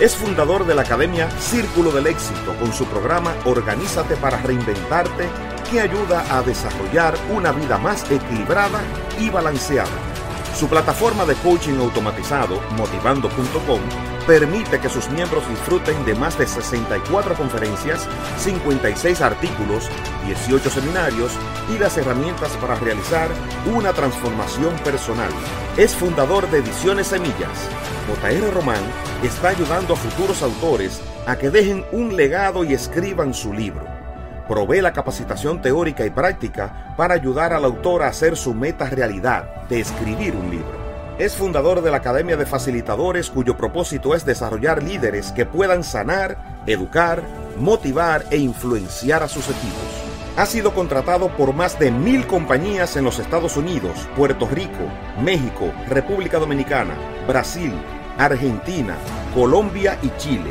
Es fundador de la Academia Círculo del Éxito con su programa Organízate para Reinventarte que ayuda a desarrollar una vida más equilibrada y balanceada. Su plataforma de coaching automatizado, motivando.com, permite que sus miembros disfruten de más de 64 conferencias, 56 artículos, 18 seminarios y las herramientas para realizar una transformación personal. Es fundador de Ediciones Semillas. JR Román está ayudando a futuros autores a que dejen un legado y escriban su libro provee la capacitación teórica y práctica para ayudar al autor a hacer su meta realidad de escribir un libro. Es fundador de la Academia de Facilitadores cuyo propósito es desarrollar líderes que puedan sanar, educar, motivar e influenciar a sus equipos. Ha sido contratado por más de mil compañías en los Estados Unidos, Puerto Rico, México, República Dominicana, Brasil, Argentina, Colombia y Chile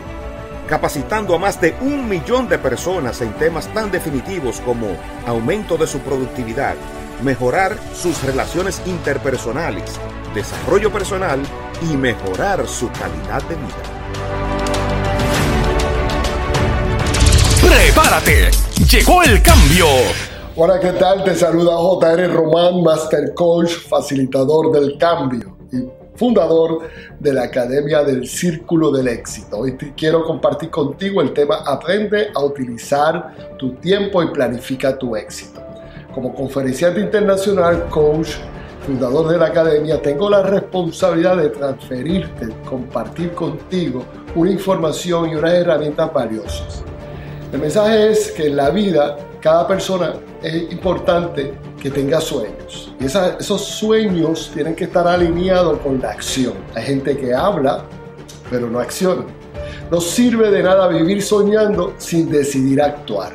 capacitando a más de un millón de personas en temas tan definitivos como aumento de su productividad, mejorar sus relaciones interpersonales, desarrollo personal y mejorar su calidad de vida. ¡Prepárate! ¡Llegó el cambio! Hola, ¿qué tal? Te saluda JR Román, Master Coach, facilitador del cambio fundador de la Academia del Círculo del Éxito. Hoy quiero compartir contigo el tema Aprende a utilizar tu tiempo y planifica tu éxito. Como conferenciante internacional, coach, fundador de la academia, tengo la responsabilidad de transferirte, compartir contigo una información y unas herramientas valiosas. El mensaje es que en la vida cada persona es importante que tenga sueños. Y esos sueños tienen que estar alineados con la acción. Hay gente que habla, pero no acciona. No sirve de nada vivir soñando sin decidir actuar.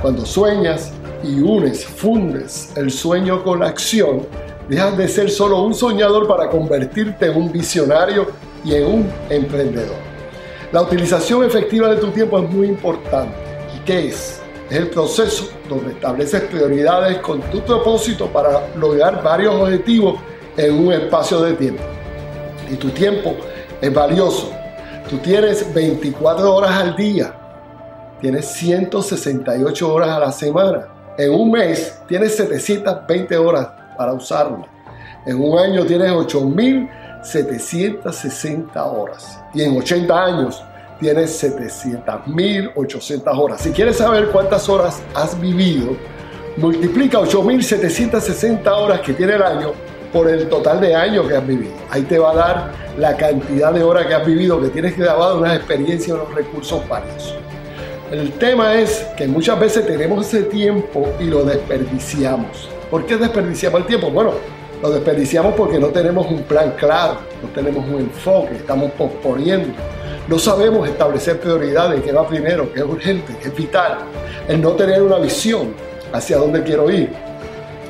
Cuando sueñas y unes, fundes el sueño con la acción, dejas de ser solo un soñador para convertirte en un visionario y en un emprendedor. La utilización efectiva de tu tiempo es muy importante. ¿Y qué es? Es el proceso donde estableces prioridades con tu propósito para lograr varios objetivos en un espacio de tiempo. Y tu tiempo es valioso. Tú tienes 24 horas al día. Tienes 168 horas a la semana. En un mes tienes 720 horas para usarlo. En un año tienes 8.760 horas. Y en 80 años tienes 700.800 horas. Si quieres saber cuántas horas has vivido, multiplica 8.760 horas que tiene el año por el total de años que has vivido. Ahí te va a dar la cantidad de horas que has vivido, que tienes grabado, unas experiencias, unos recursos varios. El tema es que muchas veces tenemos ese tiempo y lo desperdiciamos. ¿Por qué desperdiciamos el tiempo? Bueno, lo desperdiciamos porque no tenemos un plan claro, no tenemos un enfoque, estamos posponiendo no sabemos establecer prioridades, qué va primero, qué es urgente, qué es vital. El no tener una visión hacia dónde quiero ir.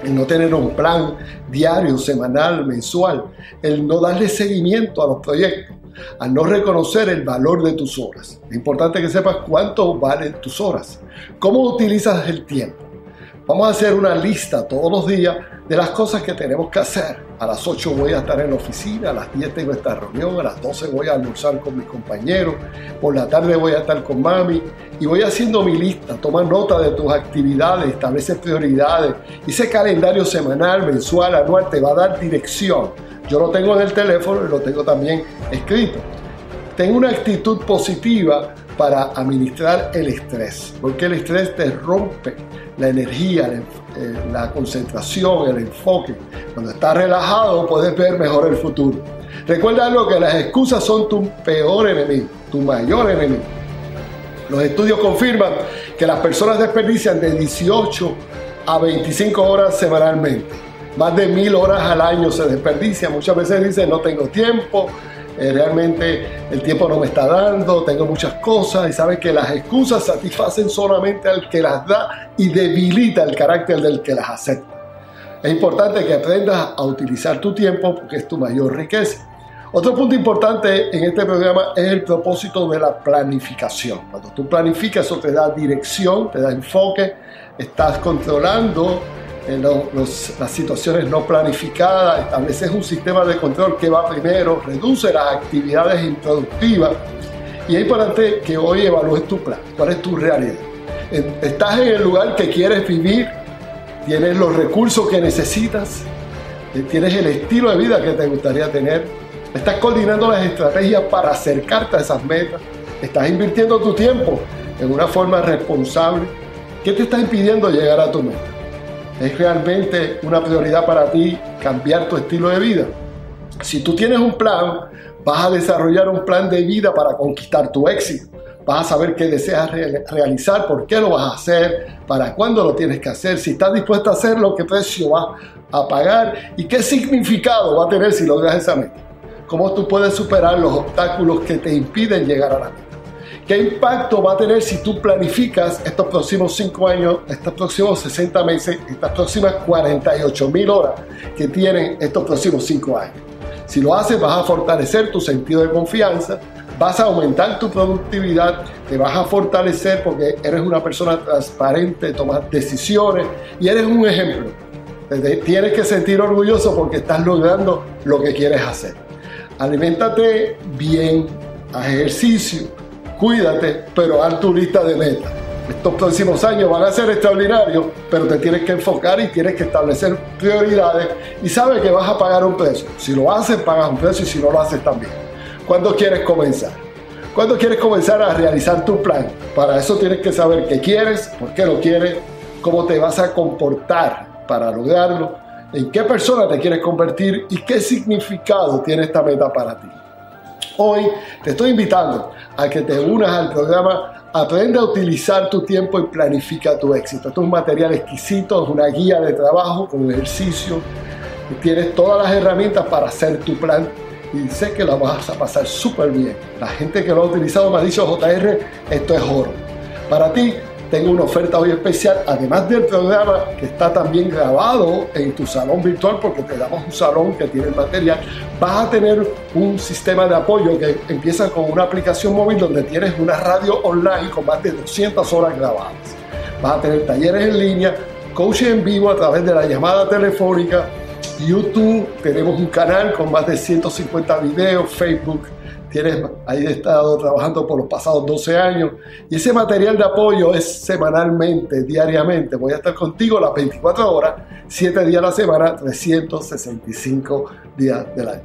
El no tener un plan diario, semanal, mensual. El no darle seguimiento a los proyectos. Al no reconocer el valor de tus horas. Es importante que sepas cuánto valen tus horas. ¿Cómo utilizas el tiempo? Vamos a hacer una lista todos los días de las cosas que tenemos que hacer. A las 8 voy a estar en la oficina, a las 10 tengo esta reunión, a las 12 voy a almorzar con mis compañeros, por la tarde voy a estar con mami y voy haciendo mi lista. Toma nota de tus actividades, establece prioridades. Ese calendario semanal, mensual, anual te va a dar dirección. Yo lo tengo en el teléfono y lo tengo también escrito. Tengo una actitud positiva para administrar el estrés, porque el estrés te rompe la energía, eh, la, concentración, el enfoque. Cuando estás relajado puedes ver mejor el futuro. Recuerda lo que las excusas son tu peor enemigo, tu mayor enemigo. Los estudios confirman que las personas desperdician de 18 a 25 horas semanalmente. Más de mil horas al año se desperdicia. Muchas veces dicen no tengo tiempo, eh, realmente el tiempo no me está dando, tengo muchas cosas y sabes que las excusas satisfacen solamente al que las da y debilita el carácter del que las acepta. Es importante que aprendas a utilizar tu tiempo porque es tu mayor riqueza. Otro punto importante en este programa es el propósito de la planificación. Cuando tú planificas eso te da dirección, te da enfoque, estás controlando en las situaciones no planificadas, estableces un sistema de control que va primero, reduce las actividades improductivas y es importante que hoy evalúes tu plan, cuál es tu realidad. ¿Estás en el lugar que quieres vivir? ¿Tienes los recursos que necesitas? ¿Tienes el estilo de vida que te gustaría tener? ¿Estás coordinando las estrategias para acercarte a esas metas? ¿Estás invirtiendo tu tiempo en una forma responsable? ¿Qué te está impidiendo llegar a tu meta? ¿Es realmente una prioridad para ti cambiar tu estilo de vida? Si tú tienes un plan, vas a desarrollar un plan de vida para conquistar tu éxito. Vas a saber qué deseas realizar, por qué lo vas a hacer, para cuándo lo tienes que hacer, si estás dispuesto a hacerlo, qué precio vas a pagar y qué significado va a tener si logras esa meta. Cómo tú puedes superar los obstáculos que te impiden llegar a la meta. ¿Qué impacto va a tener si tú planificas estos próximos 5 años, estos próximos 60 meses, estas próximas 48 mil horas que tienen estos próximos 5 años? Si lo haces, vas a fortalecer tu sentido de confianza, vas a aumentar tu productividad, te vas a fortalecer porque eres una persona transparente, tomas decisiones y eres un ejemplo. Tienes que sentir orgulloso porque estás logrando lo que quieres hacer. Aliméntate bien, haz ejercicio, cuídate, pero haz tu lista de metas. Estos próximos años van a ser extraordinarios, pero te tienes que enfocar y tienes que establecer prioridades y sabes que vas a pagar un precio. Si lo haces, pagas un precio y si no lo haces también. ¿Cuándo quieres comenzar? ¿Cuándo quieres comenzar a realizar tu plan? Para eso tienes que saber qué quieres, por qué lo quieres, cómo te vas a comportar para lograrlo, en qué persona te quieres convertir y qué significado tiene esta meta para ti. Hoy te estoy invitando a que te unas al programa Aprende a utilizar tu tiempo y planifica tu éxito. Esto es un material exquisito, es una guía de trabajo con ejercicio. Tienes todas las herramientas para hacer tu plan y sé que la vas a pasar súper bien. La gente que lo ha utilizado me ha dicho, JR, esto es oro. Para ti, tengo una oferta hoy especial, además del programa que está también grabado en tu salón virtual, porque te damos un salón que tiene el material, vas a tener un sistema de apoyo que empieza con una aplicación móvil donde tienes una radio online con más de 200 horas grabadas. Vas a tener talleres en línea, coaching en vivo a través de la llamada telefónica, YouTube, tenemos un canal con más de 150 videos, Facebook, tienes ahí estado trabajando por los pasados 12 años y ese material de apoyo es semanalmente, diariamente. Voy a estar contigo las 24 horas, 7 días a la semana, 365 días del año.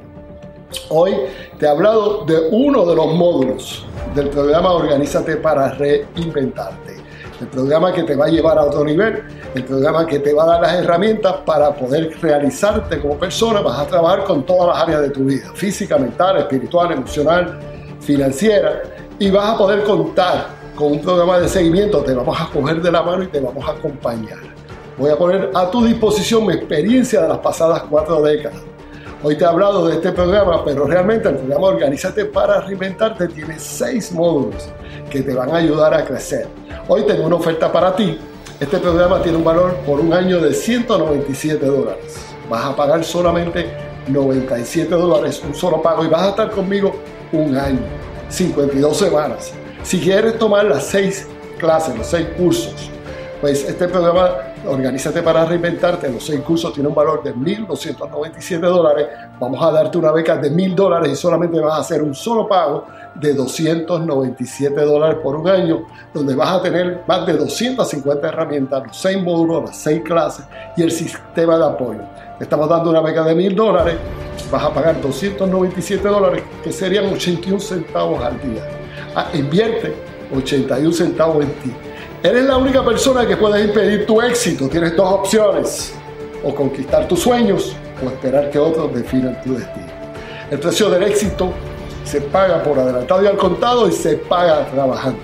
Hoy te he hablado de uno de los módulos del programa Organízate para reinventarte el programa que te va a llevar a otro nivel, el programa que te va a dar las herramientas para poder realizarte como persona, vas a trabajar con todas las áreas de tu vida, física, mental, espiritual, emocional, financiera, y vas a poder contar con un programa de seguimiento, te vamos a coger de la mano y te vamos a acompañar. Voy a poner a tu disposición mi experiencia de las pasadas cuatro décadas. Hoy te he hablado de este programa, pero realmente el programa Organízate para Reinventarte tiene seis módulos que te van a ayudar a crecer Hoy tengo una oferta para ti. Este programa tiene un valor por un año de 197 dólares. Vas a pagar solamente 97 dólares, un solo pago, y vas a estar conmigo un año, 52 semanas. Si quieres tomar las seis clases, los seis cursos, pues este programa Organízate para reinventarte. Los seis cursos tienen un valor de 1.297 dólares. Vamos a darte una beca de 1.000 dólares y solamente vas a hacer un solo pago de 297 dólares por un año, donde vas a tener más de 250 herramientas, los seis módulos, las seis clases y el sistema de apoyo. Te estamos dando una beca de 1.000 dólares. Vas a pagar 297 dólares, que serían 81 centavos al día. Ah, invierte 81 centavos en ti Eres la única persona que puede impedir tu éxito. Tienes dos opciones. O conquistar tus sueños o esperar que otros definan tu destino. El precio del éxito se paga por adelantado y al contado y se paga trabajando.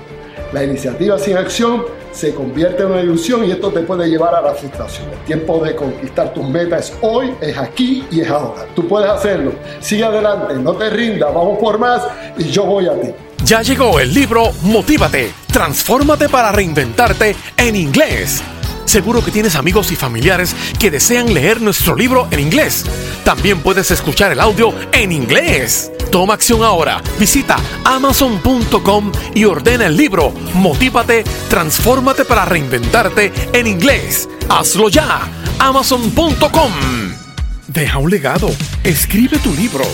La iniciativa sin acción se convierte en una ilusión y esto te puede llevar a la frustración. El tiempo de conquistar tus metas es hoy, es aquí y es ahora. Tú puedes hacerlo. Sigue adelante, no te rindas, vamos por más y yo voy a ti. Ya llegó el libro Motívate, transfórmate para reinventarte en inglés. Seguro que tienes amigos y familiares que desean leer nuestro libro en inglés. También puedes escuchar el audio en inglés. Toma acción ahora. Visita amazon.com y ordena el libro Motívate, transfórmate para reinventarte en inglés. Hazlo ya. Amazon.com. Deja un legado. Escribe tu libro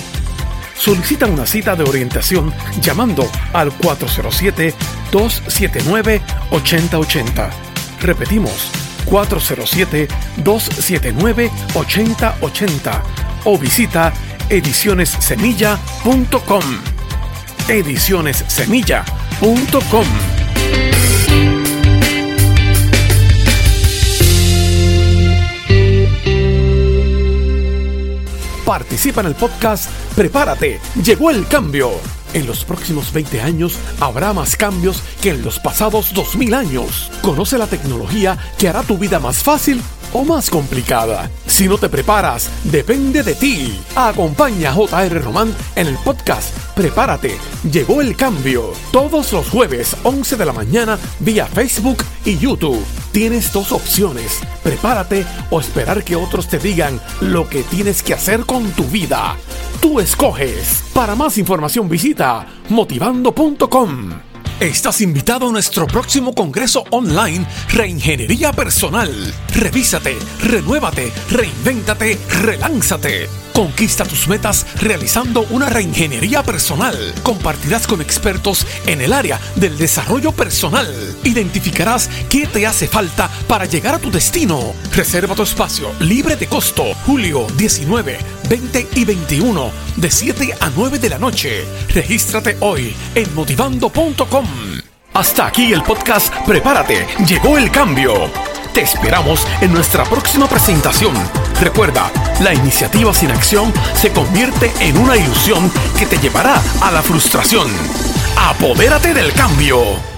Solicita una cita de orientación llamando al 407-279-8080. Repetimos, 407-279-8080 o visita edicionessemilla.com. Edicionessemilla.com. Participa en el podcast Prepárate, llegó el cambio. En los próximos 20 años habrá más cambios que en los pasados 2000 años. Conoce la tecnología que hará tu vida más fácil o más complicada. Si no te preparas, depende de ti. Acompaña a JR Román en el podcast Prepárate, llegó el cambio. Todos los jueves 11 de la mañana vía Facebook y YouTube. Tienes dos opciones, prepárate o esperar que otros te digan lo que tienes que hacer con tu vida. Tú escoges. Para más información visita motivando.com. Estás invitado a nuestro próximo congreso online Reingeniería Personal. Revísate, renuévate, reinvéntate, relánzate. Conquista tus metas realizando una reingeniería personal. Compartirás con expertos en el área del desarrollo personal. Identificarás qué te hace falta para llegar a tu destino. Reserva tu espacio libre de costo. Julio 19, 20 y 21 de 7 a 9 de la noche. Regístrate hoy en motivando.com. Hasta aquí el podcast Prepárate, llegó el cambio. Te esperamos en nuestra próxima presentación. Recuerda, la iniciativa sin acción se convierte en una ilusión que te llevará a la frustración. Apodérate del cambio.